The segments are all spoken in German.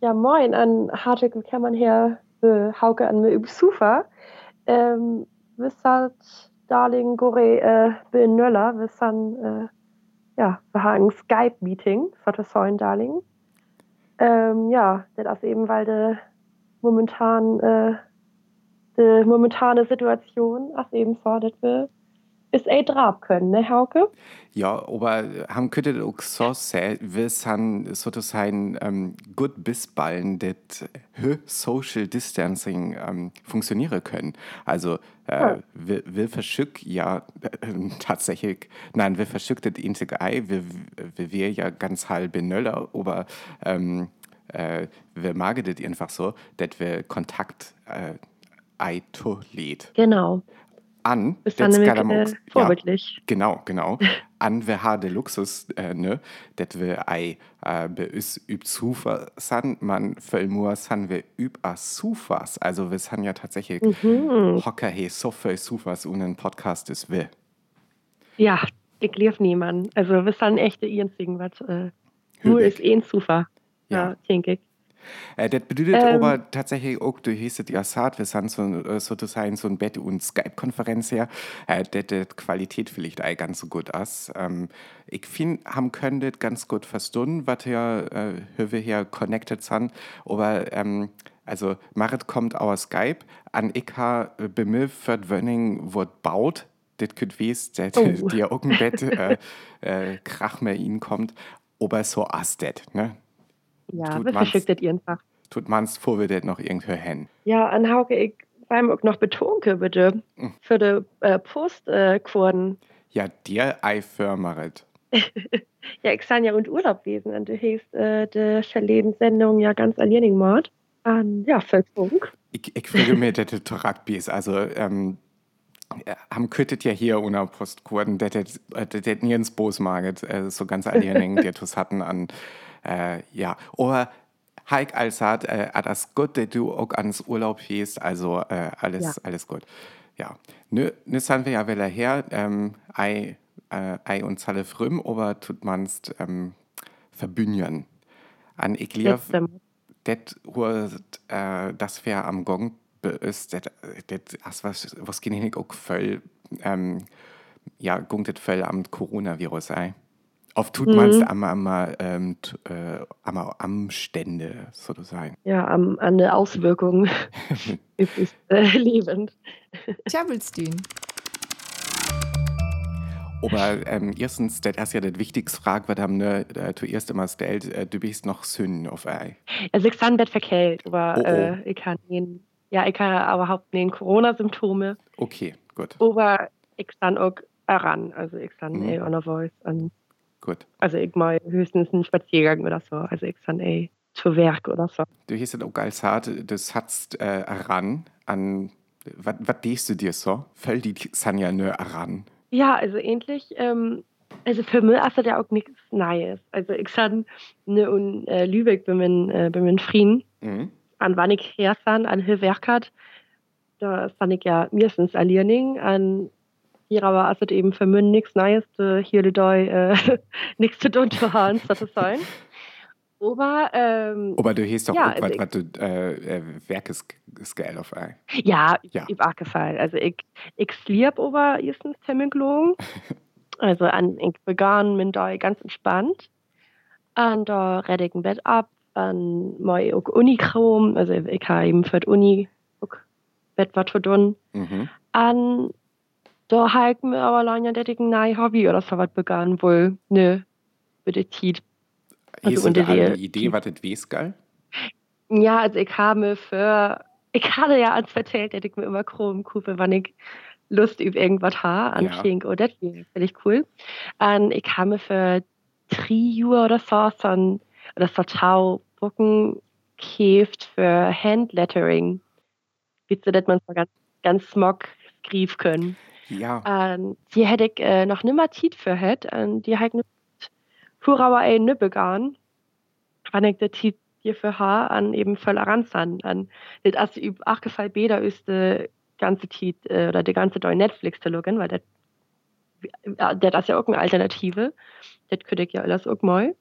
Ja, moin, an Hartig kann man hier äh, Hauke an mir über Sufa. Ähm, sind Darling Gore äh, bin Nöller, sind äh, ja, wir haben ein Skype-Meeting sein Darling. Ähm, ja, das eben, weil die momentan äh, die momentane Situation ist eben so, dass wir ist ein Drab können, ne, Hauke? Ja, aber haben könnte auch so sein, wir sind sozusagen ähm, gut bisballen, dass Social Distancing ähm, funktionieren können. Also, äh, ja. wir, wir verschicken ja äh, tatsächlich, nein, wir verschicken das einzige Ei, wir, wir, wir ja ganz halb Nöller, aber ähm, äh, wir magen das einfach so, dass wir Kontakt äh, Ei. Genau an. Ist dann nämlich, äh, vorbildlich. Ja, genau, genau. an wir haben den Luxus, äh, ne, dass wir ei äh, bei uns üb Zufa san, man vollmur san wir üb a Sufas. Also wir sind ja tatsächlich mhm. Hocker he so viel Sufas und ein Podcast ist wir. Ja, ich lief niemand. Also wir sind echte einzigen, was äh, nur ist ein Sufa. Ja, ja denke ich. Äh, das bedeutet ähm, aber tatsächlich auch, du hast ja gesagt, wir sind so, äh, sozusagen so ein Bett- und Skype-Konferenz her, äh, dass die Qualität vielleicht auch ganz so gut ist. Ähm, ich finde, haben können das ganz gut verstanden, was ja, äh, wir hier connected sind, aber ähm, also Marit kommt aus Skype, an ich habe bei mir für Wönning wird baut, das könnte wies, dass oh. dir Bett äh, äh, Krach mehr ihnen kommt, aber so ist das, ne? Ja, wir verschickt das einfach. Tut man's vor, wir das noch irgendwo hin. Ja, an Hauke, ich beim auch noch betonke, bitte, hm. für die äh, Postquoten. Äh, ja, dir ei firmeret. ja, ich kann ja und Urlaub lesen und du hast äh, die Verlebenssendung ja ganz alljährig Mord. An, ja, Volksfunk. Ich, ich fühle mir, dass das Rugby ist. Also, ähm, haben köttet ja hier ohne Postquoten, dass das nirgends Bosmaget, äh, so ganz alljährig, die hatten an äh, ja, oder Heik als hat, äh, das gut, dass du auch ans Urlaub gehst, also äh, alles, ja. alles gut. Ja, nö, nö sind wir ja wieder her, ähm, ei, äh, ei und zahle früm, aber tut manst ähm, verbünjen. An ich lief, det äh, das wär am Gong ist, det, was, was gehen auch voll, ähm, ja, gungt voll am Coronavirus sei. Oft tut man es mhm. am, am, ähm, äh, am, am Stände sozusagen. Ja, am, an der Auswirkung ist es äh, lebend. Tjabelstein. Aber ähm, erstens, das ist ja das wichtigste Frage, was haben ne, äh, zuerst immer stellt, äh, du bist noch Sünden auf ei. Also ich kann Bett verkehlt, aber oh, oh. Äh, ich kann ihn, ja, ich kann überhaupt nicht Corona-Symptome. Okay, gut. Aber ich kann auch ran, also ich kann mhm. eh on a voice an Gut. Also ich mal höchstens einen Spaziergang oder so. Also ich dann ey zu Werk oder so. Du hast ja auch ganz hart, das hat's äh, ran an, was denkst du dir so? Fällt die Sanja nur ran? Ja, also ähnlich, ähm, also für mich ist das ja auch nichts Neues. Also ich san ne in äh, Lübeck bin in, äh, bin in Frieden. Mhm. An wann ich her san, an Hilwerkert, da san ich ja meistens Alierning, an hier aber also eben für mich nichts Neues, hier die äh, nichts zu tun zu haben, das sein. Aber, ähm, aber du hast doch ja, auch, was, du äh, äh Werkesgeil auf ein. Ja, ja. ich auch gefallen. Also ich, ich lieb aber erstens Termin Also an, ich begann mit da ganz entspannt. Und da rede ich ein Bett ab, an mal auch Unichrom, also ich habe eben für die Uni auch Bett was zu tun. Mhm. Und da halt mir aber dass ich ein neues Hobby oder so was begann, wohl, ne, bitte Tiet. Also Hast du eine Idee, was das weiß, geil? Ja, also ich habe für, ich hatte ja als erzählt, dass ich mir immer Chrom kaufe, wann ich Lust über irgendwas habe, an ja. Fink, oh, das finde ich cool. Und ich habe für drei Jahre oder so, so ein, oder so Tau, Bucken, käft für Handlettering. Wie du, dass man so ganz, ganz smog skriven können. Ja. Ähm, die hätte ich äh, noch nimmer Tiet für het und die halt Hurauer ein ne begann. Wann ich Tiet hier für ha an eben voller Ranzan. An das as üb ach gefall beder ist de ganze Tiet äh, oder de ganze neue Netflix zu loggen, weil der der das ja auch eine Alternative. Das könnte ich ja alles auch mal.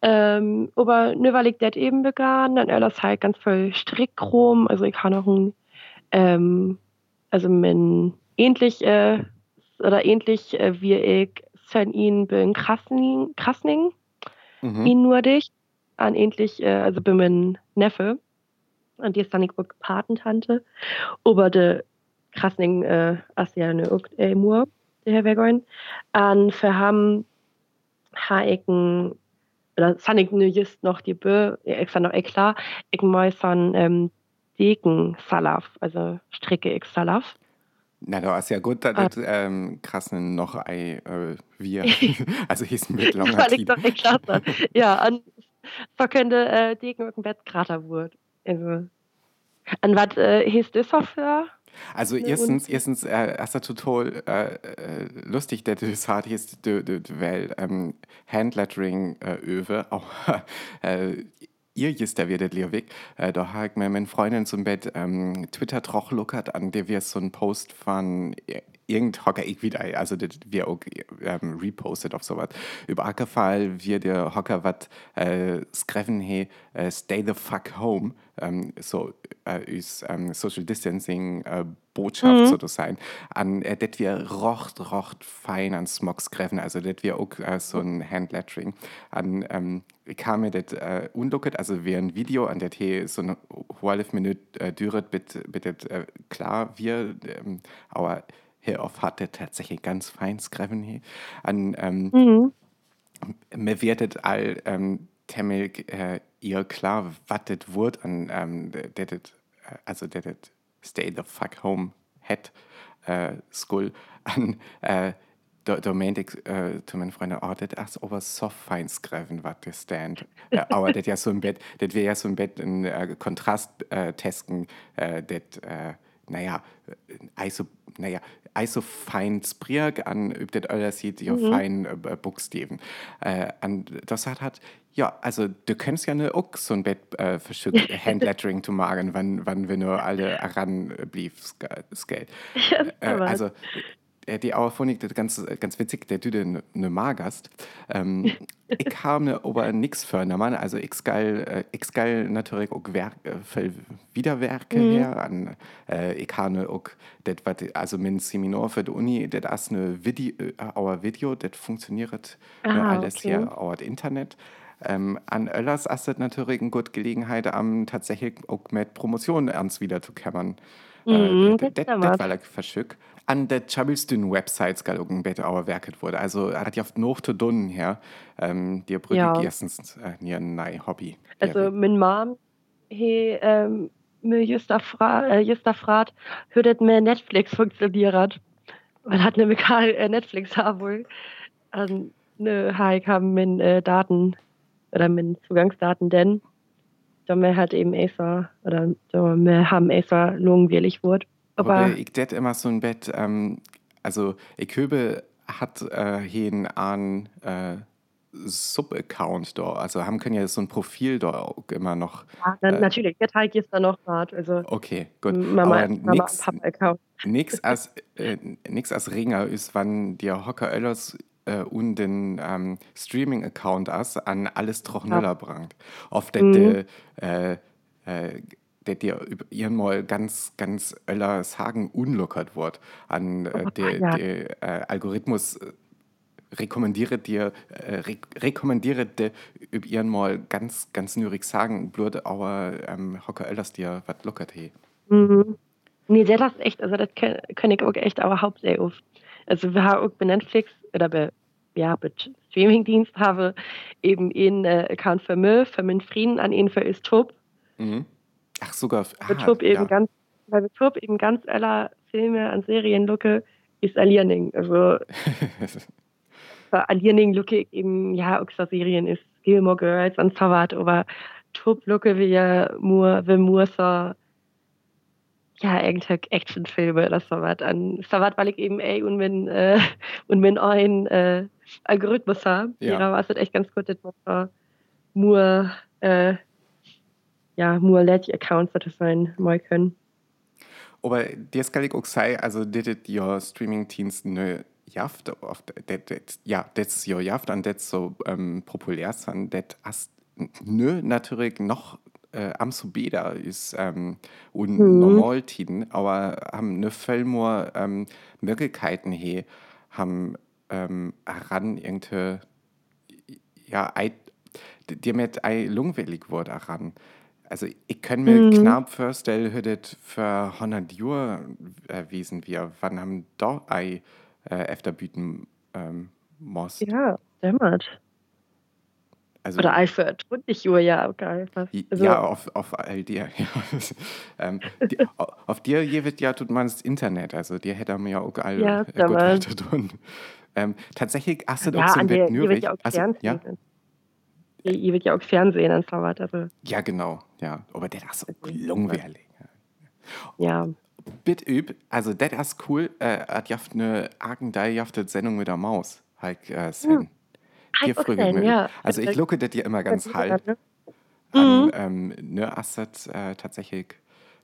Ähm, aber nur weil ich das eben begann, dann alles halt ganz voll Strickchrom. Also ich kann auch ein, ähm, also mein ähnlich, äh, oder ähnlich äh, wie ich von ihnen bin Krasning, Krasning mhm. ihn nur dich, an ähnlich, äh, also bin mein Neffe. Und die ist dann ich auch Patentante. Aber der Krasning, äh, ist ja äh, Mur, der Herr Wegoin. Und wir haben, ha ich ein oder san ik nu just noch die Bö san noch eklar ik mei san ähm, Deken Salaf also stricke ik Salaf. Na du hast ja gut dat ah. ähm, krassen noch ei äh, wir. Also hieß mit ja an so könnte äh, Deken Bett krater wurt also an wat äh, hieß du für also erstens erstens äh, hast total äh, äh, lustig der hat ist weil ähm, Handlettering äh, auch äh, ihr ist der werdet Lewig äh, da habe ich mir meine Freundin zum Bett ähm, Twitter troch lockert an der wir so ein Post von irgend Hocker ich wieder also das wir auch ähm, repostet auf sowas. Über Ackerfall wir der Hocker wat äh, skreven he äh, stay the fuck home ähm, so äh, ist ähm, Social Distancing äh, Botschaft mhm. sozusagen. An äh, das wir rocht rocht fein an Smogs skreven also das wir auch äh, so ein Handlettering an ähm, kam mir das äh, unducket also wie ein Video an der T so eine halbe Minute äh, düret bitte bitte äh, klar wir ähm, aber hier auf hatte tatsächlich ganz fein Skreven hier an ähm, mhm. mir werdet all ähm, Temmel äh, ihr klar wattet wurt an ähm, det, äh, also det stay the fuck home head äh, school an äh, meinte ich äh, zu meinen Freunden, oh, das ist aber so fein skreven, was das stand. äh, aber das ja so ein Bett, das wäre ja so ein Bett ein äh, Kontrast äh, testen, äh, das, äh, naja, also, naja, also fein Spriag an ob das alles sieht ja mhm. fein äh, Buchstaben äh, an das hat hat ja also du könntest ja eine auch so ein Bett äh, verschickt Handlettering zu machen wann wann wir nur alle ran blieb äh, also die Auerphonik das ganz ganz witzig der Düde eine Magast ähm, ich habe aber nichts für Mann also ich geil ich äh, geil natürlich auch Werk, äh, Wiederwerke mhm. her an äh, ich habe auch das was also mein Seminar für die Uni das ist eine Video äh, Video das funktioniert Aha, alles okay. hier auf Internet ähm, an Öllers ist das natürlich eine gute Gelegenheit am tatsächlich auch mit Promotionen ernst wieder zu kämmern mhm, äh, das, das, das war verschickt an der Chabelstün Website skal irgendwelche Auer werket wurde. Also er hat ja oft noch zu dunnen her ähm, dir brügig ja. erstens äh, nei Hobby. Also mein Mom he ähm, mir just fra äh, just frat hörtet mir Netflix funktioniert. Man hat nämlich äh, Netflix haben wohl. Ähm, ne, ich haben min äh, Daten oder min Zugangsdaten denn da mir hat eben Acer oder da mir haben Acer lungwirlig wurde. Aber ich det immer so ein Bett, ähm, also ich höbe hat äh, hier einen äh, Sub-Account da. Also haben können ja so ein Profil da auch immer noch. Ja, äh, natürlich, der Teig ist da noch hart. Also okay, gut. Mama, Aber nix, nix als äh, nix als Ringer ist, wann dir Hocker Öllers äh, und den ähm, Streaming-Account as an alles Trochnöller ja. brangt. Oft mhm. äh, äh, der dir ihren mal ganz ganz öller sagen unlockert wird an äh, der, ja. der äh, Algorithmus äh, rekommandiere dir äh, re über ihren mal ganz ganz nürig sagen blöd aber ähm, hocker öllers dir was lockert he mhm. nee der das echt also das kann ich auch echt aber haupt sehr oft also wir haben auch bei Netflix oder bei ja mit Streamingdienst habe eben in äh, Account für Müll für meinen Frieden an ihn für ist top mhm. Ach, sogar. Ah, Turb eben ja. ganz, weil Turb eben ganz aller Filme an Serien lucke, ist Aliening. Also, Aliening lucke eben, ja, auch so Serien ist Gilmore Girls und was, aber Turb lucke wie ja nur, wie nur so, ja, irgendwelche Actionfilme oder so was an. Was, weil ich eben, ey, und wenn, äh, und wenn ein, äh, Algorithmus habe, ja. war es echt ganz gut, dass man nur, äh, ja Mulet Accounts sein mal können. Aber dir skal ich auch sagen, also dit jo Streamingdienst ne jaft, auf, det, det, ja, das jo jaft an det so ähm, populär sind, det hast nö natürlich noch äh, am so beda ist ähm, und Mhm. Normaltiden, aber haben ne viel mehr ähm, Möglichkeiten hier, haben ähm, ran irgendwie ja, ei, dir mit ei lungwillig wurde ran. Also ich kann mir Mhm. knapp vorstellen, das für 100 Jahre äh, wiesen wir, wann haben da ei äh, Efterbüten ähm, most. Ja, dämmert. Also, Oder Alfred, 20 Uhr, ja, geil. Also, ja, auf, auf all dir. Ja. ähm, die, au- auf dir hier wird ja tut man das Internet, also dir hätte man ja auch all Ja, äh, gut tun. Ähm, tatsächlich hast du auch so ein ja auch Also, ja, Ihr, ihr wird ja auch Fernsehen und so weiter. Also, ja, genau. Ja, aber der ist so Also, langweilig. ja. Bit üb, also das ist cool. Äh, hat jaft eine argendeiljafte Sendung mit der Maus. Halt, äh, Sen. Dir auch früher Sen, mir. ja. Also ich lucke das dir immer ganz halb. Mhm. An, ähm, ne, ist das äh, tatsächlich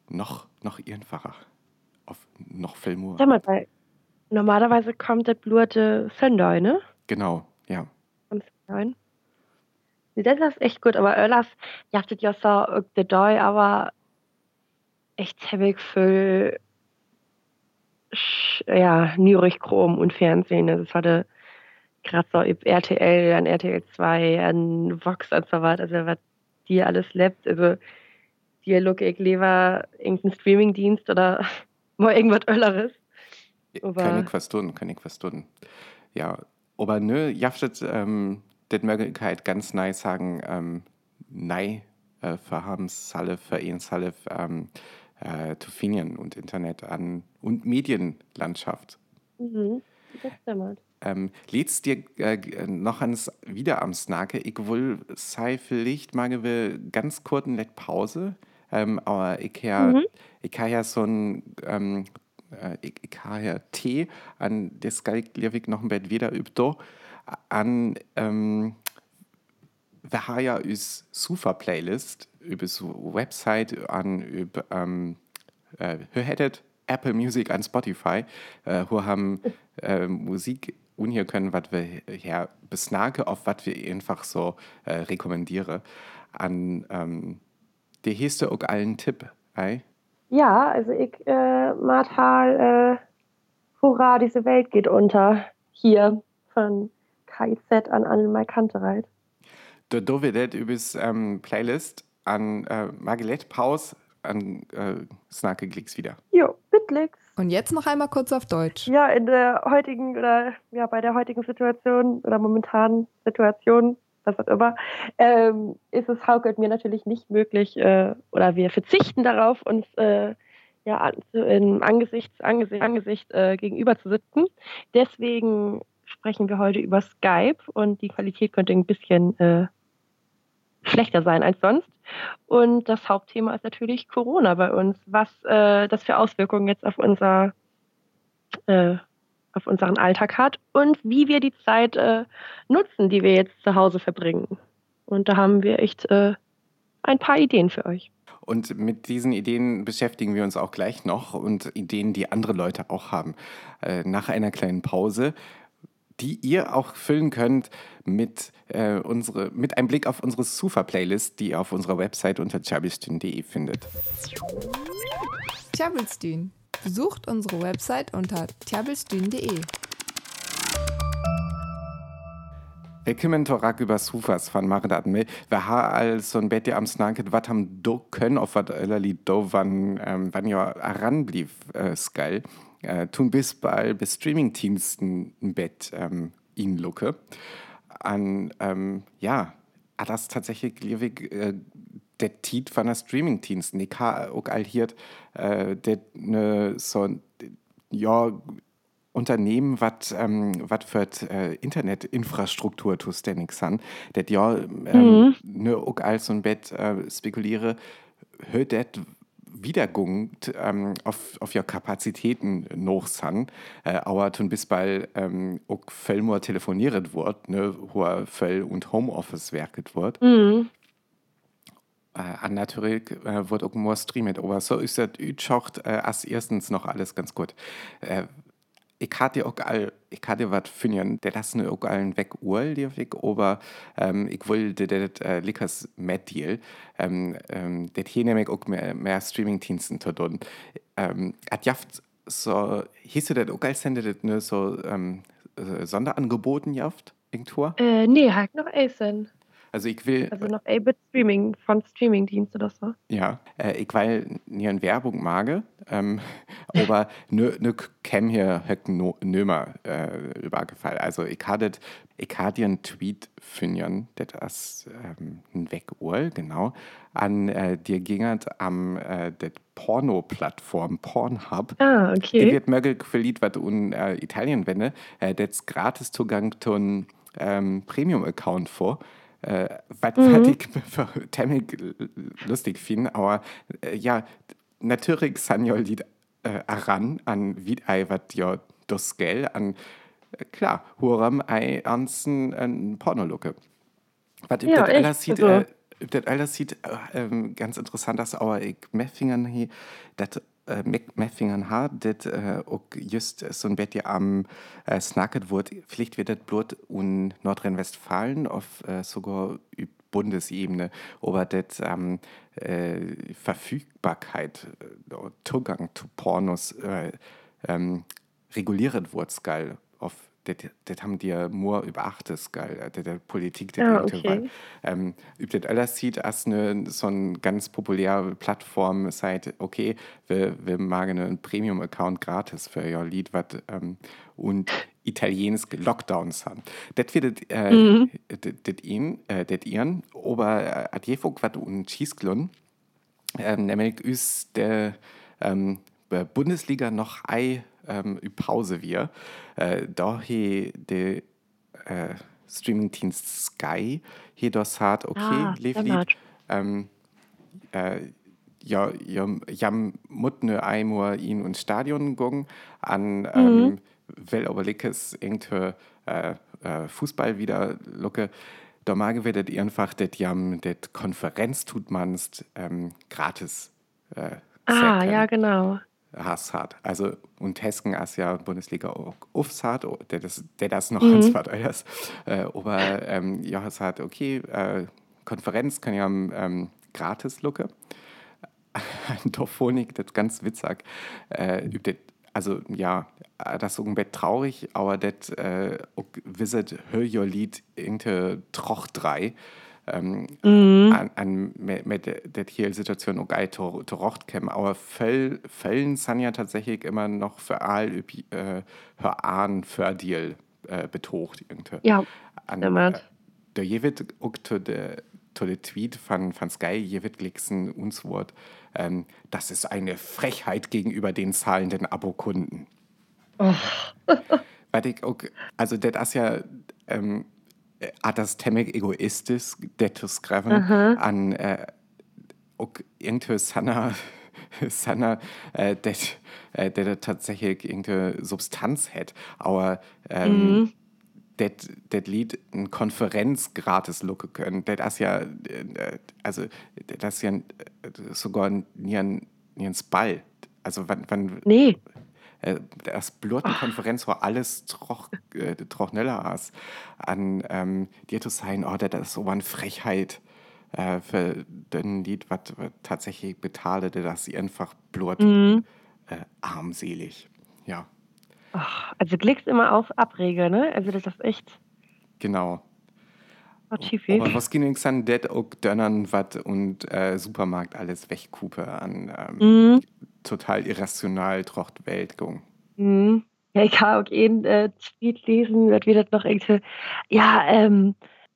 noch, noch einfacher. Auf noch viel mehr. Sag mal, weil normalerweise kommt das blute Sunday, ne? Genau, ja. Am Sunday. Das ist echt gut, aber Ölas jachtet ja so der Doi, aber echt ziemlich viel ja, Nürich Chrom und Fernsehen. Also es hatte gerade so RTL, an RTL 2, an Vox und so weiter, also was die alles lebt. Also dir look ich lieber irgendeinen Streamingdienst oder mal irgendwas Ölleres. Aber- Kann ich was tun, kann ich was tun. Ja, aber nö, jaftet ähm, das Möglichkeit ganz nice sagen, ähm, nei äh, für haben Salle, für ihn Salle ähm, äh, zu finden und Internet an und Medienlandschaft. Mhm. Das stimmt. Ähm, lädst dir äh, g- noch ans wieder am Snake? Ich will sei vielleicht mal gewill ganz kurzen Let Pause, ähm, aber ich ja, Mhm. ich habe ja so ein ähm, äh, ich, ich habe ja Tee an das ich liebig noch ein Bett wieder übt an ähm, wir haben ja uns super Playlist über so Website an über ähm, äh, hättet Apple Music an Spotify, äh, wir haben äh, Musik und hier können, was wir her besnake, auf was wir einfach so äh, rekommendiere. An ähm, der hast du auch allen Tipp, ei? Ja, also ich, äh, Martal, äh, hurra, diese Welt geht unter. Hier von KIZ an Annemai Kantereit. Da das übers ähm, Playlist an äh, Margolette Paus an äh, Snake Klicks wieder. Jo, Bitlix. Und jetzt noch einmal kurz auf Deutsch. Ja, in der heutigen oder ja, bei der heutigen Situation oder momentanen Situation, was auch immer, ähm, ist es Hauke und mir natürlich nicht möglich äh, oder wir verzichten darauf, uns äh, ja in Angesicht Angesicht, Angesicht äh, gegenüber zu sitzen. Deswegen sprechen wir heute über Skype und die Qualität könnte ein bisschen äh, schlechter sein als sonst. Und das Hauptthema ist natürlich Corona bei uns. Was äh, das für Auswirkungen jetzt auf unser äh, auf unseren Alltag hat und wie wir die Zeit äh, nutzen, die wir jetzt zu Hause verbringen. Und da haben wir echt äh, ein paar Ideen für euch. Und mit diesen Ideen beschäftigen wir uns auch gleich noch und Ideen, die andere Leute auch haben. Äh, nach einer kleinen Pause, die ihr auch füllen könnt mit, äh, unsere, mit einem Blick auf unsere Sufa-Playlist, die ihr auf unserer Website unter chabistin.de findet. Tjabelstün. Besucht unsere Website unter tjabelstün.de. Willkommen Torak über Sufas von Marit Admil. Wir haben also ein Bett am Snaket, was haben do können, auf was allerli do, wann, ähm, wann ja heranblieb, äh, Skull. Äh, tun bis bei, bis Streaming-Diensten ein Bett, ähm, ihn lucke. An, ähm, ja, ah, das tatsächlich, liebig, äh, der Tiet von der Streaming-Diensten. Ich habe auch hier, äh, der, ne, so, ja, Unternehmen, was ähm, wat für äh, Internetinfrastruktur zuständig sind, das ja ähm, ne, auch als so ein Bett äh, spekuliere, hört Wiedergung ähm, auf, auf ja Kapazitäten noch sind, äh, aber tun bis bald ähm, auch viel mehr telefoniert wird, ne, wo viel und Homeoffice werket wird. Mhm. Äh, an natürlich äh, wird auch mehr streamet, aber so ist das Utschacht äh, als erstens noch alles ganz gut. Äh, ich hatte auch all, ich hatte was finden, der das ne auch allen weg Uhr, die ich, aber ähm, ich wollte das äh, Lickers Mad Deal, ähm, ähm, das hier nämlich auch mehr, mehr Streaming-Diensten zu tun. Ähm, hat jaft so, hieß das auch als Sende, das ne, so ähm, äh, Sonderangeboten jaft, irgendwo? Äh, nee, halt noch Eisen. Also ich will. Also noch A-Bit Streaming von Streamingdienst oder so. Ja, äh, ich will nie eine Werbung mage, ähm, aber nö, nö käm hier no, nömer äh, übergefallen. Also ich hatte ich hatte einen Tweet finden, das ähm, ein Weguhr, genau, an äh, dir gingert am äh, der Porno-Plattform Pornhub. Ah, okay. Ich wird möglich verliebt, was in äh, Italien wende, äh, das gratis Zugang zu einem ähm, Premium-Account vor. Äh, was Mhm. ich für ziemlich lustig finde, aber äh, ja, natürlich sind ja Lied äh, aran an wie ei wat ja das Geld an äh, klar, huram ei ansen ein Pornolucke. Was Ja, das alles sieht, also- äh, das alles sieht äh, ähm, ganz interessant aus, aber ich Meffingern hier, das äh, Meffingern hat, das äh, auch just so ein bisschen am äh, Snacket wird, vielleicht wird Blut in Nordrhein-Westfalen auf äh, sogar Bundesebene, aber das ähm, äh, Verfügbarkeit, äh, Zugang zu Pornos äh, ähm, reguliert wird, geil. Auf das, haben die ja nur überachtet, geil. Der, Politik, der Ah, okay. Ähm, übt das alles sieht als eine so eine ganz populäre Plattform, seid, okay, wir, wir machen einen Premium-Account gratis für ihr Lied, was ähm, und italienische Lockdowns haben. Das wird äh, Mhm. das ihn, äh, das ihren, aber äh, at jefok was und Schießglun, ähm, nämlich ist der ähm, Bundesliga noch ei ähm, ü Pause wir. Äh, da he de äh, Streamingdienst Sky hier das hat okay Ah, lief Standard. ähm, äh, ja, ja, jam mutne einmal ihn ins Stadion gegangen an ähm, weil aber lickes irgendwie äh, äh, Fußball wieder lucke. Da mag werdet ihr einfach das jam das Konferenz tut manst ähm, gratis äh, Ah, ja, genau. Hass hat. Also, und Hesken ist ja Bundesliga auch aufs hat, der das, der das noch ans hat, alles. Äh, aber ähm, ja, es hat, okay, äh, Konferenz kann ja ähm, gratis lucke. Ein Dorphonik, das ganz witzig. Äh, also, ja, das ist irgendwie traurig, aber das äh, wisset, hör your Lied irgendwie Troch 3 ähm, an, an mit, mit der hier Situation auch geil zu zu Rocht kämen. Aber Fäll, Fällen sind ja tatsächlich immer noch für all äh, für Ahn für Deal äh, irgendwie. Ja, An, stimmt. der jeweils auch zu der Tweet von, von Sky jeweils glicksen uns Wort, ähm, das ist eine Frechheit gegenüber den zahlenden Abokunden. Weil ich auch, also das ist ja, ähm, äh, hat das ziemlich egoistisch, das zu schreiben, an äh, auch irgendwie Sanna, Sanna, äh, äh, tatsächlich irgendeine Substanz hat, aber ähm, das das Lied eine Konferenz gratis looken können, das ist ja, äh, also das ist ja sogar nie ein, nie ein Ball. Also wann, wann Nee. Äh, das Blurtenkonferenz war alles troch, äh, trochneller als an ähm, dir zu sein, oh, das ist so eine Frechheit äh, für den Lied, was tatsächlich betale, das sie einfach blurt Mhm. äh, armselig. Ja, Ach, also klickst immer auf Abrege, ne? Also das ist echt genau. was schief. Aber was ging es an det auch Dönnern wat und äh, Supermarkt alles wegkupe an ähm, Mhm. Total irrational trocht Weltgung. Mhm. Ja, ich kann auch einen äh, Tweet lesen, wird wieder noch irgendwie, ja, ähm,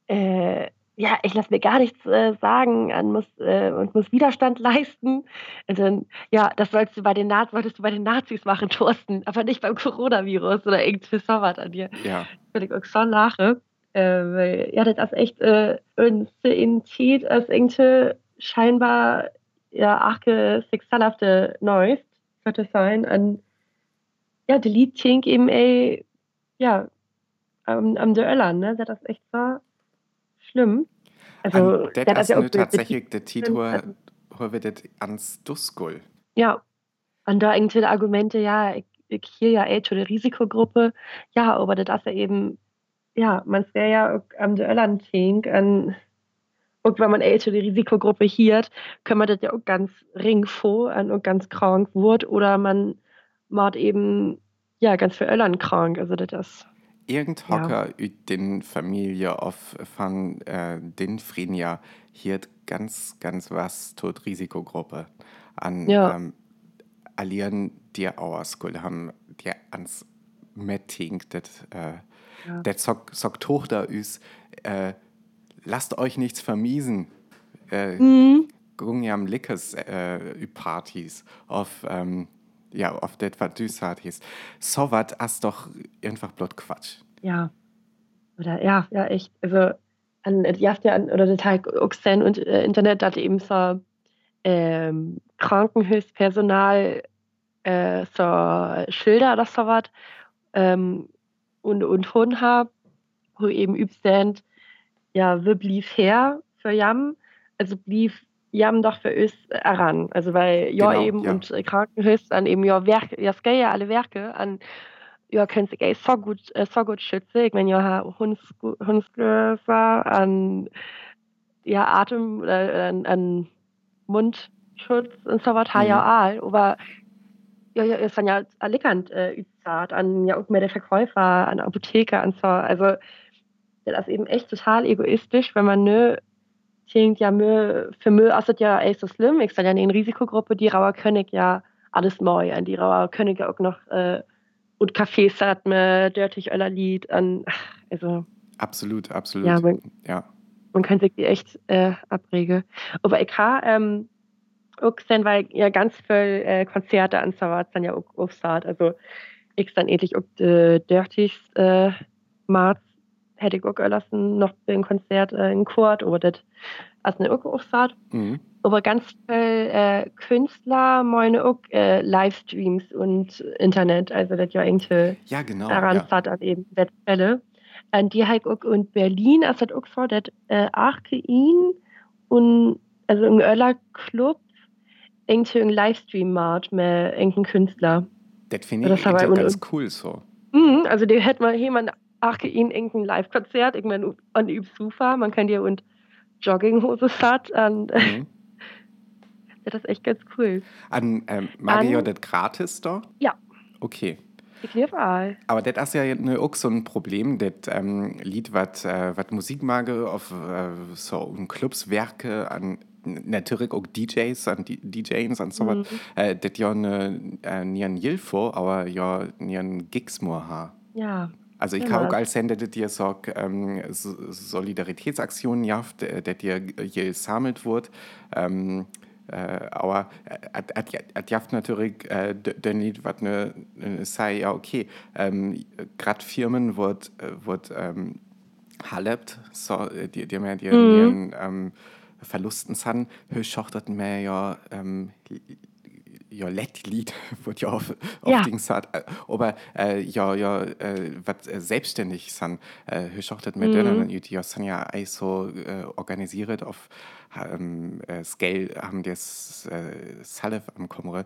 äh, ja, ich lasse mir gar nichts äh, sagen an muss, äh, und muss Widerstand leisten. Und dann, ja, das sollst du bei den Nazis, wolltest du bei den Nazis machen, Thorsten, aber nicht beim Coronavirus oder irgendwie sowas an dir. Ja, ich auch schon lachen. Äh, weil, ja, das ist echt äh, eine Identität als irgendwie scheinbar ja arge sexualhafte Neues könnte sein an ja, die Lied Tink eben ey, ja, am, am der Öllern, ne? Das ist echt so schlimm. Also, an das ist ja tatsächlich der Titel, wo wir das ans Duskul. Ja. Und da irgendwie Argumente, ja, ich, ich hier ja echt schon eine Risikogruppe, ja, aber das ist ja eben, ja, man wäre ja am der Irland an und wenn man älter die Risikogruppe hiert, kann man das ja auch ganz ring vor und ganz krank wird oder man macht eben ja ganz für Irland krank. Also das Irgend Hocker ja. ut den Familie auf von äh, den Frinia hier ganz ganz was tot Risikogruppe an ja. ähm, allieren dir Auerskul haben dir ans Metting das äh, ja. der Sock, Sock Tochter ist äh, lasst euch nichts vermiesen. Äh, mhm. am Lickers äh, Partys auf ähm, ja, auf das, was du sagst. So was ist doch einfach bloß Quatsch. Ja. Oder ja, ja, echt. Also, an, ja, an, oder der Teil auch und äh, Internet hat eben so ähm, Krankenhilfspersonal äh, so Schilder oder so was ähm, und, und Hund haben, wo eben übst ja, wir blieb her für Jam, also blieb Jam doch für uns heran. Also weil ja genau, eben ja. und äh, Krankenhaus an eben ja Werke, ja ja alle Werke an ja können sich ey, so gut äh, so gut schützen. Ich meine ja Hundsgräser an ja Atem äh, an, an Mundschutz und so was mhm. ja all, aber ja, ja, ist dann ja erlickend äh, an ja auch mehr der Verkäufer, an Apotheker und so. Also das ist eben echt total egoistisch, wenn man nö denkt, ja, mö, für Müll ist das ja echt so schlimm. Ich sage ja in Risikogruppe, die Rauer König ja alles neu. An die Rauer König auch noch äh, und Cafés hat mir Dörtig Öller Lied an, also. Absolut, absolut. Ja, man, ja. man kann sich die echt äh, abregen. Aber ich habe, ähm, auch dann, weil ja ganz viel äh, Konzerte an dann ja auch aufsagt. Also, ich dann endlich auch äh, Dörtig äh, März hätte ich auch lassen noch ein Konzert äh, in Kurt oder das als eine auch aufsagt. Mhm. Aber ganz viele äh, Künstler meine auch äh, Livestreams und Internet, also das ja irgendwie ja, genau, daran ja. an eben der Fälle. Und die halt auch in Berlin, also das auch so, dass äh, Archein und also im Öller Club irgendwie ein Livestream macht mit irgendeinem Künstler. Das finde ich das ganz cool so. Mhm, also die hätte mal jemand ach, in irgendein Live-Konzert, irgendwann an Übsufa, man kann ja und Jogginghose hat und mhm. das ist echt ganz cool. An ähm, Mario das gratis da? Ja. Okay. Ich. Aber das ist ja ne, auch so ein Problem, das ähm, Lied, was äh, Musikmage auf äh, so Clubs Werke an natürlich auch DJs an DJs und so was, mhm. äh, das ja ne, äh, ein Hilfe, aber ja nie ein Gigs haben. Ja. Also ich kann auch als Sender, der dir so ähm, Solidaritätsaktionen jaft, äh, der dir hier gesammelt wird. Ähm, äh, aber at jaft natürlich äh, den Lied, was ne, sei ja okay. Ähm, Gerade Firmen wird, wird ähm, halbt, so, die, die mehr die mhm. ihren ähm, Verlusten sind, höchst mehr ja ähm, ja Lied wird ja auf, ja. auf Dings hat. Äh, aber äh, ja ja äh, was äh, selbstständig sind äh, ich auch das mit denen die ja sind ja so äh, organisiert auf ähm, äh, Scale haben das äh, Salif am Kommen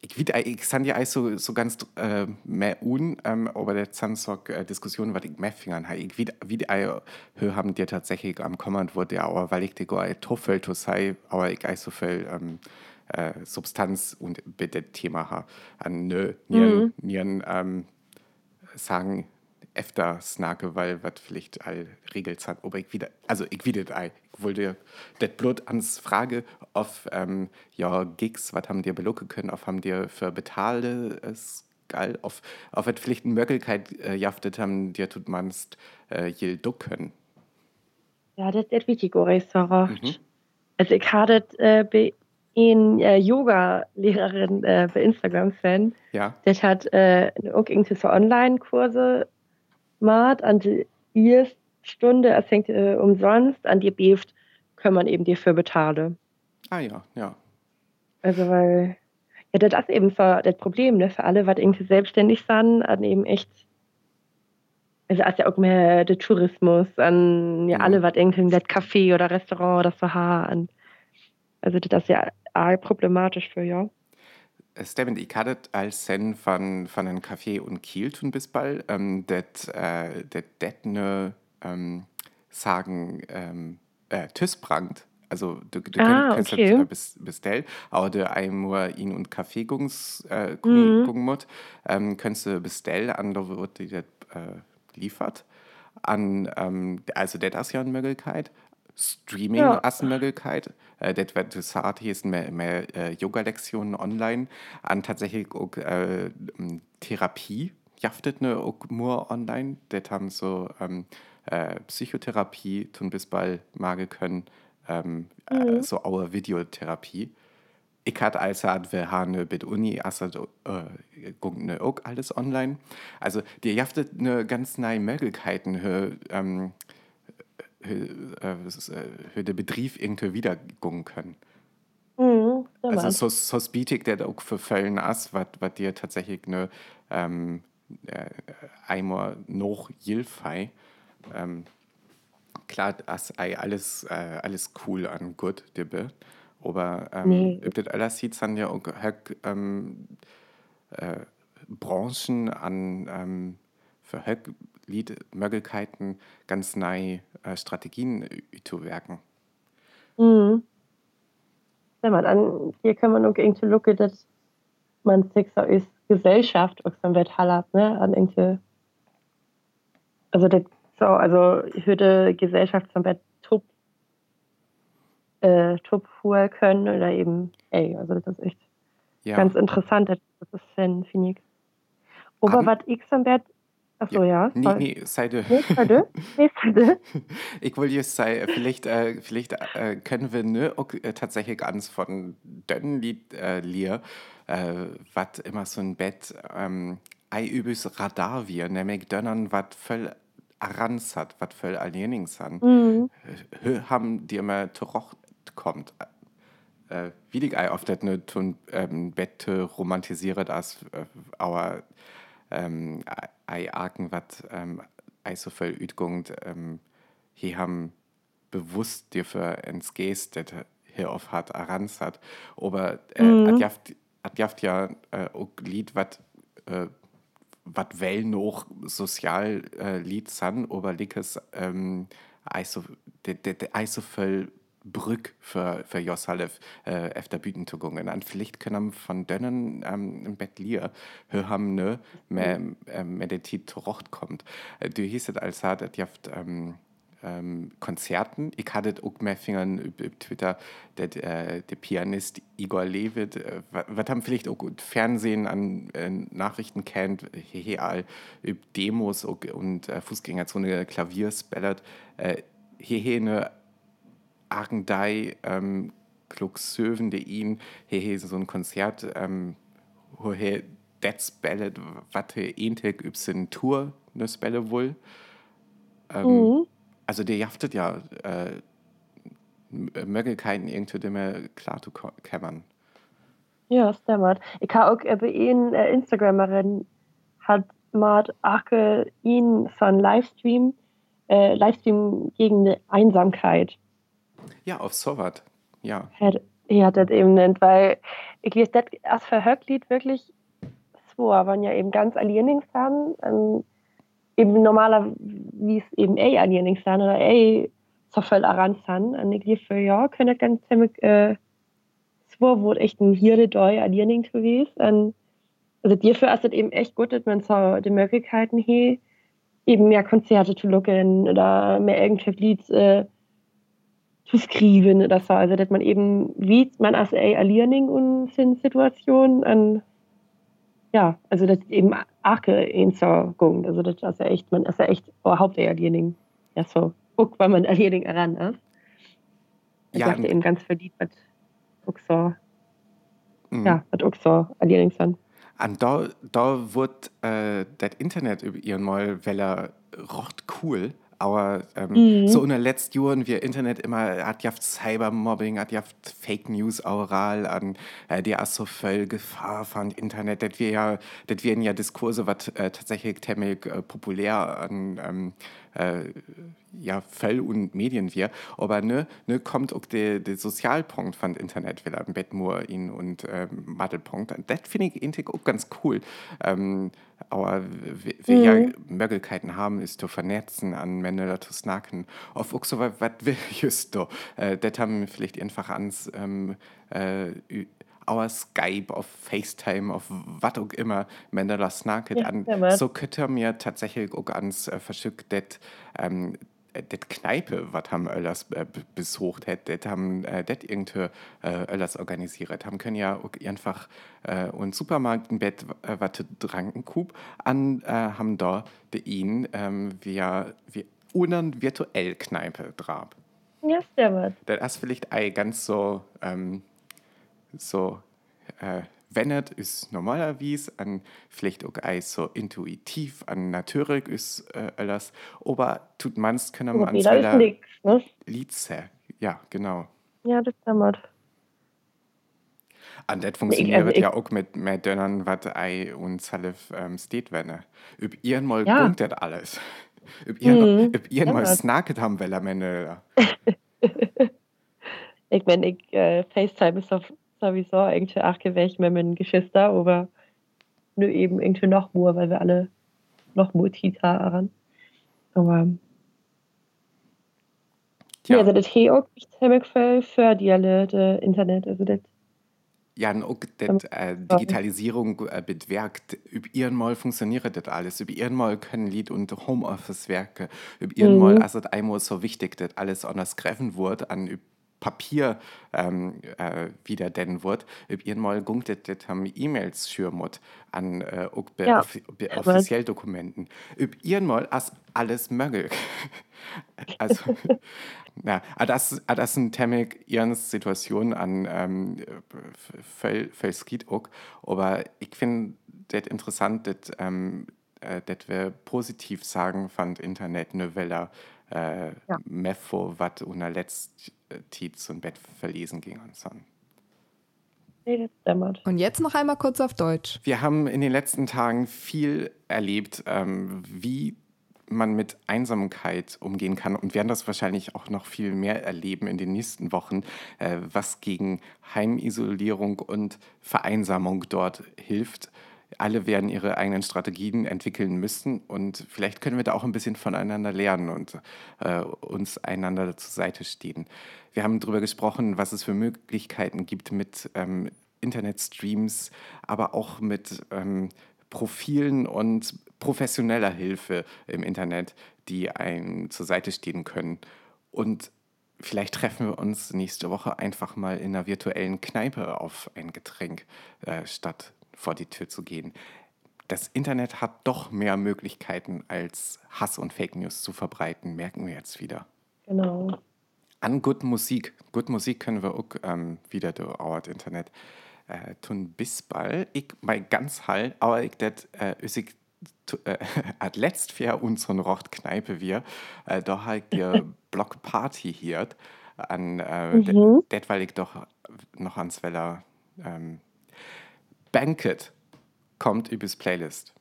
ich wieder ich sind ja so so ganz äh, mehr un ähm, aber der sind so äh, Diskussionen was ich mehr fingern habe. Ich wieder wieder haben die tatsächlich am Kommen wurde aber weil ich die Toffel to sei aber ich so viel ähm, äh, Substanz und bitte Thema ha an nö nieren, mhm. nieren ähm, sagen öfter snake weil was vielleicht all regelt hat aber ich wieder also ich wieder ei wollte das Blut ans Frage auf ähm, ja Gigs was haben dir belocken können auf haben dir für betalte es geil auf auf et vielleicht eine Möglichkeit äh, jaftet haben dir tut manst äh, je du können ja das ist wichtig mhm. also ich hatte äh, en äh, Yoga-Lehrerin äh, bei Instagram-Fan. Ja. Der hat äh, auch irgendwie so Online-Kurse gemacht. An die erste Stunde, es hängt äh, umsonst, an die Beft kann man eben dafür bezahlen. Ah ja, ja. Also weil, ja, das ist eben so das Problem, ne, für alle, was irgendwie selbstständig sind, an eben echt also ist ja auch mehr der Tourismus, an ja, mhm. alle, was irgendwie das Café oder Restaurant oder so haben. Also das ist ja arg problematisch für, ja. Stemmen, ich hatte als Sen von, von einem Café und Kiel tun bis bald, ähm, das äh, det ne ähm, sagen ähm, äh, Tüsbrandt. Also du, du Ah, kannst okay. das bis, bestellen, aber du einmal ihn und Kaffee gungs, äh, Mhm. gucken musst, ähm, kannst du bestellen, an da wird die das äh, liefert. An, ähm, also das ist ja eine Möglichkeit. Streaming Ja. ist eine Möglichkeit. Äh, das wird du hier ist mehr, mehr äh, Yoga-Lektionen online. An tatsächlich auch äh, Therapie jaftet ne auch nur online. Das haben so ähm, äh, Psychotherapie tun bis bald magen können. Ähm, äh, so auch Videotherapie. Ich hatte also wir haben eine bit Uni, also äh, gucken ne auch alles online. Also die jaftet eine ganz neue Möglichkeiten für, ähm, für, äh, für, für den Betrieb irgendwie wieder gucken können. Mhm. Also so, so bietet der auch für Fällen as, was dir tatsächlich eine ähm, äh, einmal noch Hilfei. Ähm, klar, as ei alles, äh, alles cool an gut dibbe. Aber ähm, Nee. ob das alles sieht, sind ja auch ähm, äh, Branchen an ähm, für höck Lied Möglichkeiten ganz neue äh, Strategien zu werken. Mhm. Ja, Mann. An, hier kann man auch irgendwie gucken, dass man sich so ist Gesellschaft auch so wird hallert, ne? An irgendwie, also das so, also würde Gesellschaft so wird top, äh, top fuhr können oder eben, ey, also das ist echt Ja. ganz interessant, das ist dann, finde ich. Aber was ich so achso, ja, Nee, sorry. nee, seid Nee, sorry. Nee. Ich will jetzt sagen, vielleicht, äh, vielleicht äh, können wir ne, auch, äh, tatsächlich ganz von dem Lied äh, lier, äh, was immer so ein Bett ähm, ei übes Radar wir, nämlich dönnern, was voll Aranz hat, was voll Alienings hat. Mhm. Haben die immer zurecht kommt. Äh, wie ich ei oft das ne tun ähm, Bett romantisiert als äh, aber ähm, ei arken wat ähm, ei so viel Üdgung ähm, hier haben bewusst dir für ins Geist das hier auf hat Aranz hat aber äh, Mhm. hat jaft hat jaft ja äh, Lied wat äh, wat well noch sozial äh, Lied san oberlikes ähm, also de, de, de, also voll Brück für, für Jossalef äh, efter Bühnentugungen. Und vielleicht können wir von denen ähm, im Bett lier, wir haben ne, mehr, äh, mehr der Tit rocht kommt. Äh, Du hieß es als hat, es jaft, ähm, ähm, Konzerten. Ich hatte auch mehr Fingern über Twitter, der, äh, der Pianist Igor Levit, äh, was haben vielleicht auch Fernsehen an äh, Nachrichten kennt, all über Demos auch, und äh, Fußgängerzone Klavierspellert. Äh, hier eine Argendei, ähm, Klugsöven, de ihn, hier so ein Konzert, ähm, wo hier das Ballet, ähnlich übt, sind Tour, ne Spelle wohl. Ähm, Mhm. also der jaftet ja äh, Möglichkeiten irgendwie dem klar zu kämmern. Ja, stimmt. Ich habe auch eben eine äh, Instagramerin, hat mal auch ihn so einen Livestream, äh, Livestream gegen die Einsamkeit. Ja, auf sowas. Ja. Hat das eben nennt, weil ich lese das als Verhöcklied wirklich so, waren ja eben ganz aliening sind, ähm, eben normaler, wie es eben ey aliening sind oder ey so voll aran sind. Und ich lese für ja, können ganz ziemlich, äh, so wurde echt ein Hirde doi aliening gewesen. Also dafür ist es eben echt gut, dass man so die Möglichkeiten hat, eben mehr Konzerte zu locken oder mehr irgendwelche Lieds äh, zu skriven oder so. Also, dass man eben, wie man als ey Learning und sind Situationen an, ja, also, das eben arke in so gung. Also, das ist ja echt, man ist ja echt überhaupt ey Learning. Ja, so, guck, weil man Learning heran ist. Ich Ja, dachte eben ganz verdient, was auch so, Mhm. ja, was auch so Learning sind. Und da, da wird äh, das Internet über ihren Mal Welle rocht cool. Aber ähm, Mhm. so in den letzten Jahren, wir Internet immer, hat ja Cybermobbing, hat ja Fake News oral an, äh, die ist so voll Gefahr von Internet, das wir ja, das werden ja Diskurse, was äh, tatsächlich ziemlich äh, populär an, ähm, äh, ja, Fell und Medien wir, aber ne, ne kommt auch der, der Sozialpunkt von Internet wieder Bettmur in und ähm, Mattelpunkt. Das finde ich eigentlich auch ganz cool. Ähm, aber wir, wir mhm. ja Möglichkeiten haben, ist zu vernetzen an Männer zu snacken. Auf auch so was will just do. Äh, das haben wir vielleicht einfach ans ähm, äh, our Skype, auf FaceTime, auf was auch immer, wenn da das snacket ja, an. So könnte mir tatsächlich auch ans äh, verschickt, das ähm, det Kneipe, was haben Öllers äh, besucht hat, das haben äh, det irgendwie äh, Öllers organisiert, haben können ja einfach äh, und Supermarkt im Bett äh, was tranken kub an äh, haben da de ihn ähm, wir wir unan virtuell Kneipe drab. Ja, stimmt. Das ist vielleicht ein ganz so ähm, so äh, wennet ist normalerweise an vielleicht auch so intuitiv an natürlich ist äh, alles aber tut man's können man an nix, ne? Liedse. ja genau ja das stimmt an das funktioniert ich, ja auch mit mehr Dönnern was Ei und Salif ähm, steht wenn üb ihren mal ja. das alles üb ihren, mhm. üb ihren mal snacket haben weil am Ende ich meine ich äh, FaceTime ist auf sowieso irgendwie auch gewächt mit meinen Geschwister, aber nur eben irgendwie noch mehr, weil wir alle noch multitaaren. Aber ja, also das hier auch ziemlich viel für die alle das Internet, also das ja, und auch das, äh, Digitalisierung äh, betwerkt. Über ihren Mal funktioniert das alles. Über ihren Mal können Lied und Homeoffice werke. Über ihren mhm. Mal ist es einmal so wichtig, dass alles anders greifen wird an Papier ähm, äh, wieder den wird, ob ihr mal gunktet, das haben E-Mails schürmut an äh, ja. off offiziell Dokumenten. Ob ihr mal as alles möglich. also, na, das, das sind Themik ihrens Situation an ähm, voll skit auch, aber ich finde das interessant, dass ähm, äh, wir positiv sagen fand Internet eine Welle äh, ja. Mefo, was unter letzt Tiet zum Bett verlesen ging und so. Und jetzt noch einmal kurz auf Deutsch. Wir haben in den letzten Tagen viel erlebt, ähm, wie man mit Einsamkeit umgehen kann und werden das wahrscheinlich auch noch viel mehr erleben in den nächsten Wochen, äh, was gegen Heimisolierung und Vereinsamung dort hilft alle werden ihre eigenen Strategien entwickeln müssen und vielleicht können wir da auch ein bisschen voneinander lernen und äh, uns einander zur Seite stehen. Wir haben darüber gesprochen, was es für Möglichkeiten gibt mit ähm, Internetstreams, aber auch mit ähm, Profilen und professioneller Hilfe im Internet, die einem zur Seite stehen können. Und vielleicht treffen wir uns nächste Woche einfach mal in einer virtuellen Kneipe auf ein Getränk, äh, statt vor die Tür zu gehen. Das Internet hat doch mehr Möglichkeiten, als Hass und Fake News zu verbreiten, merken wir jetzt wieder. Genau. An gut Musik. Gut Musik können wir auch ähm, wieder durch Auert Internet äh, tun bis bald. Ich bei ganz Hall, aber ich det äh, üsig äh, at letzt für unseren Rocht Kneipe wir, äh, da halt ihr Block Party hier an äh, mhm. det, weil ich doch noch ans Weller ähm, Banket kommt übers Playlist.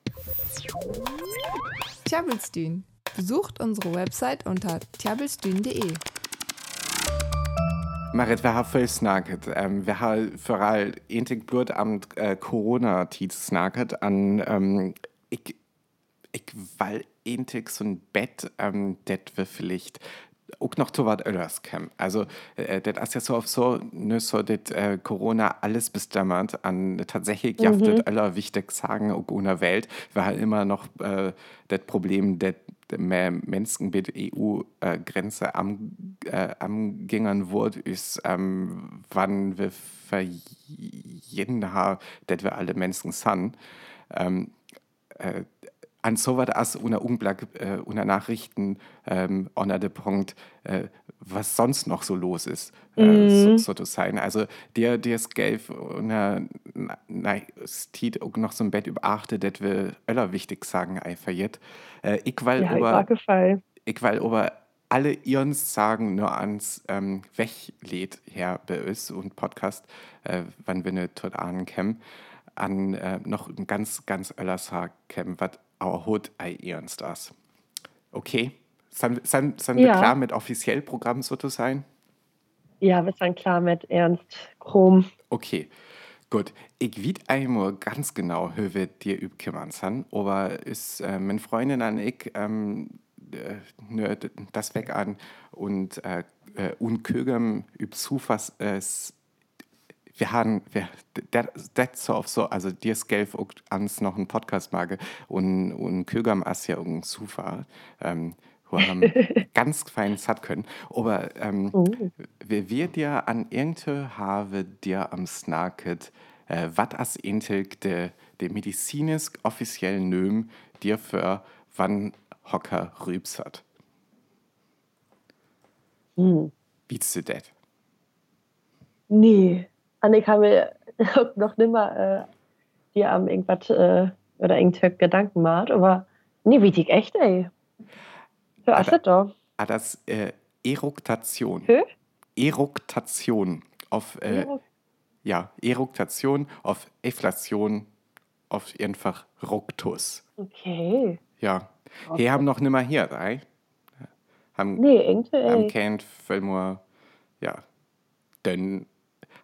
Tjabelstün. Besucht unsere Website unter tjabelstün.de. Marit, wir haben viel snacket. Ähm, wir haben vor allem ähnlich Blut am äh, Corona-Tit snacket an ähm, ich, ich weil ähnlich so ein Bett, ähm, das wir vielleicht auch noch zu was anderes kommen. Also, äh, das ist ja so auf so, ne, so das äh, Corona alles bestimmt an tatsächlich mhm. jaftet aller wichtig sagen auch in der Welt, war halt immer noch äh, das Problem, dass mehr Menschen mit EU-Grenze äh, am, äh, am gingern wurde, ist, ähm, wann wir für jeden haben, dass wir alle Menschen sind. Ähm, äh, an so was als unter Unblack, äh, unter Nachrichten ähm, unter dem Punkt, äh, was sonst noch so los ist, äh, mhm. so, so zu sein. Also der, der es gäbe, unter, nein, es tiet auch noch so ein Bett überachtet, das wir aller wichtig sagen, einfach jetzt. Äh, ich weil ja, über, ich weil über alle ihrens sagen nur ans ähm, Weglädt her bei uns und Podcast, äh, wann wir nicht tot ahnen kämen, an äh, noch ein ganz, ganz öller Sag kämen, was our hood ei ernst as. Okay, Sind, sind, sind wir Ja. klar mit offiziell Programm so zu sein? Ja, wir sind klar mit Ernst Chrom. Okay, gut. Ich weiß einmal ganz genau, wie wir dir übkümmern sind, aber ist äh, meine Freundin und ich ähm, äh, das weg an und äh, äh, unkögem üb Zufall äh, s- wir haben, wir, das das so auf so, also dir Skelf auch ans noch einen Podcast mage und, und Kögam as ja irgendein Zufall, ähm, ganz fein satt können, aber ähm, Oh. wir wir dir an irgende habe dir am Snaket, äh, wat as intelk de, de medizinisch offiziell nöm dir für wann Hocker rübs hat. Hm. Bietst du das? Nee. Und ich habe mir auch noch nimmer äh, dir am irgendwas äh, oder irgendein Gedanken gemacht, aber nee, wie ich echt, ey. Für Aber- ist das da? Ah, das äh, Eruktation. Hä? Eruktation auf äh, ja, Eruktation auf Inflation auf einfach Ruktus. Okay. Ja. Hier haben noch nimmer hier, drei. Haben, Nee, irgendwie, haben kennt Fillmore, ja, denn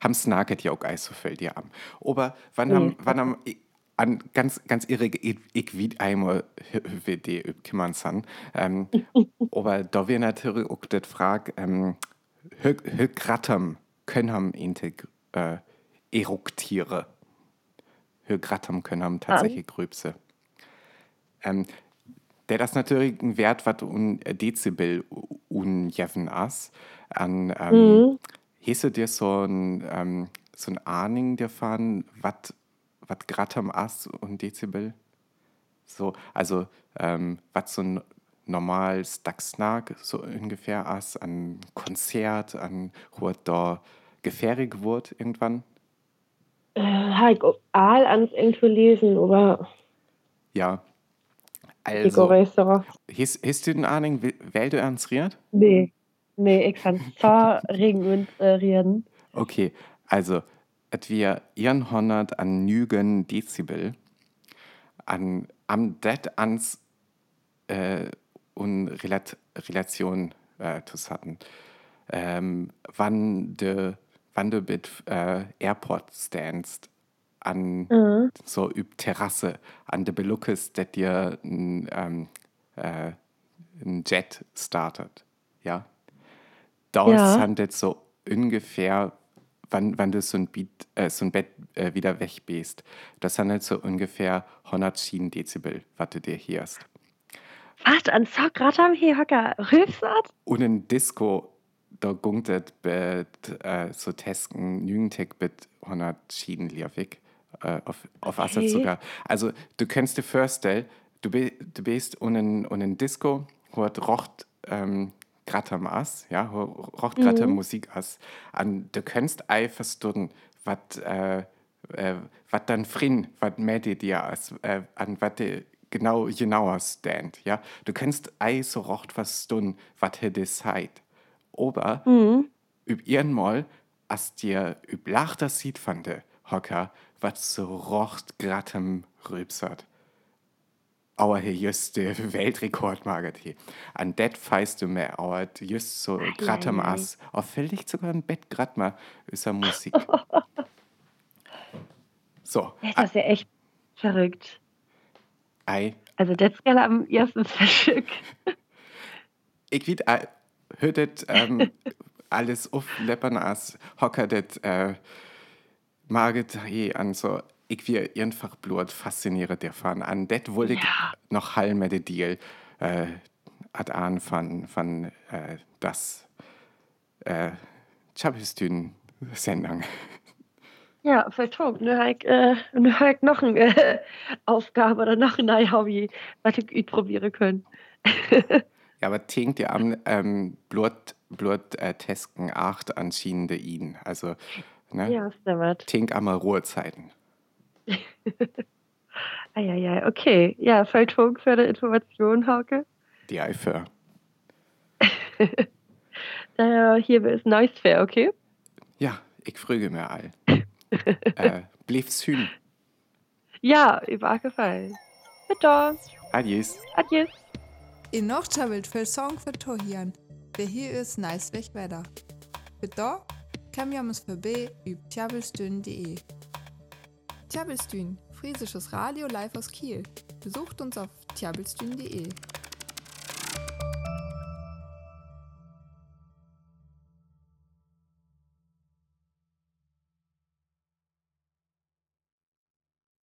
haben snacket ja auch ei so viel die am. Aber wann Nee, haben, wann haben, an ganz, ganz irre, ich, ich wie einmal, die kümmern san. Ähm, aber da wir natürlich auch das Frage, ähm, hö, hö grattam können haben integ, äh, eruktiere. Hö grattam können haben tatsächlich Gröbse. Ähm, der das natürlich ein Wert, was un Dezibel unjeven as. An ähm, Mhm. Hast du dir so ein ähm, so ein Ahnung davon, was was Grattam as und Dezibel? So, also ähm, was so ein normales Dagsnag so ungefähr as an Konzert, an wo da gefährlich wird irgendwann? Äh, auch all ans irgendwo lesen, aber Ja. Also, hast, hast du eine Ahnung, wer du ernstriert? Nee. Nee, ich kann so Regen und äh, reden. Okay, also, et wir 100 an Nügen Dezibel an am det ans äh, und Relat Relation äh, tus hatten. Ähm, wann de wann du mit äh, Airport standst an Mhm. so üb Terrasse an de Beluckes, dat dir ein, ähm, äh, Jet startet, ja. Da Ja. handelt so ungefähr, wann, wann du so ein, Beat, äh, so ein Bett äh, wieder weg bist. Das handelt so ungefähr 110 Dezibel, was du dir hörst. Was? An so grad am hier Hocker Rülfsat? Und in Disco, da gungt es mit äh, so Tesken, Nügentek mit 110 Liavik. Äh, auf, auf Okay. sogar. Also, du kennst die vorstellen, du, bi- du bist in, in ein Disco, wo es rocht ähm, grad am Ass, ja, rocht grad Mhm. Musik Ass. Und du kannst ei verstunden, was äh, äh, dann frin, was mehr dir as, äh, an was genau genauer stand, ja. Du kannst ei so rocht verstunden, was das seid. Aber Mhm. üb irgendmal, as dir üb lachter sieht von de Hocker, was so rocht grattem rübsert. Just der Weltrekord hier. An det feist du mehr, aber just so grattem ei, ei. as. Auf vielleicht sogar ein Bett grad mal ist er Musik. so, das ist ja echt verrückt. ei, Also das gerne am ersten Verschick. ich wie äh, hörtet ähm, alles auf leppern as hocker det äh, he an so ich wie einfach blut fasziniert davon an det wollte ich Ja. noch hall mit de deal äh, ad an von von äh, das äh, Chabistün Sendung Ja, vertrug. Nu habe ich, äh, nu hab ich noch eine äh, Aufgabe oder noch ein Hobby, was ich probieren können. ja aber tinkt ihr am ähm, blut blut äh, Tesken 8 anscheinende ihn also ne Ja, stimmt. tink am Ruhezeiten Eieiei, okay. Ja, voll Dank für die Information, Hauke. Die Eifer. Daher äh, hier ist neues fair, okay? Ja, ich früge mir all. äh, Blief's Hühn. Ja, über gefallen. Bitte. Adies. Adies. In noch chabelt für Song für Tohian. Wer hier ist nice weg Wetter. Bitte, kam ja uns vorbei über chabelstünden.de. Tjabelstühn, friesisches Radio live aus Kiel. Besucht uns auf tjabelstühn.de.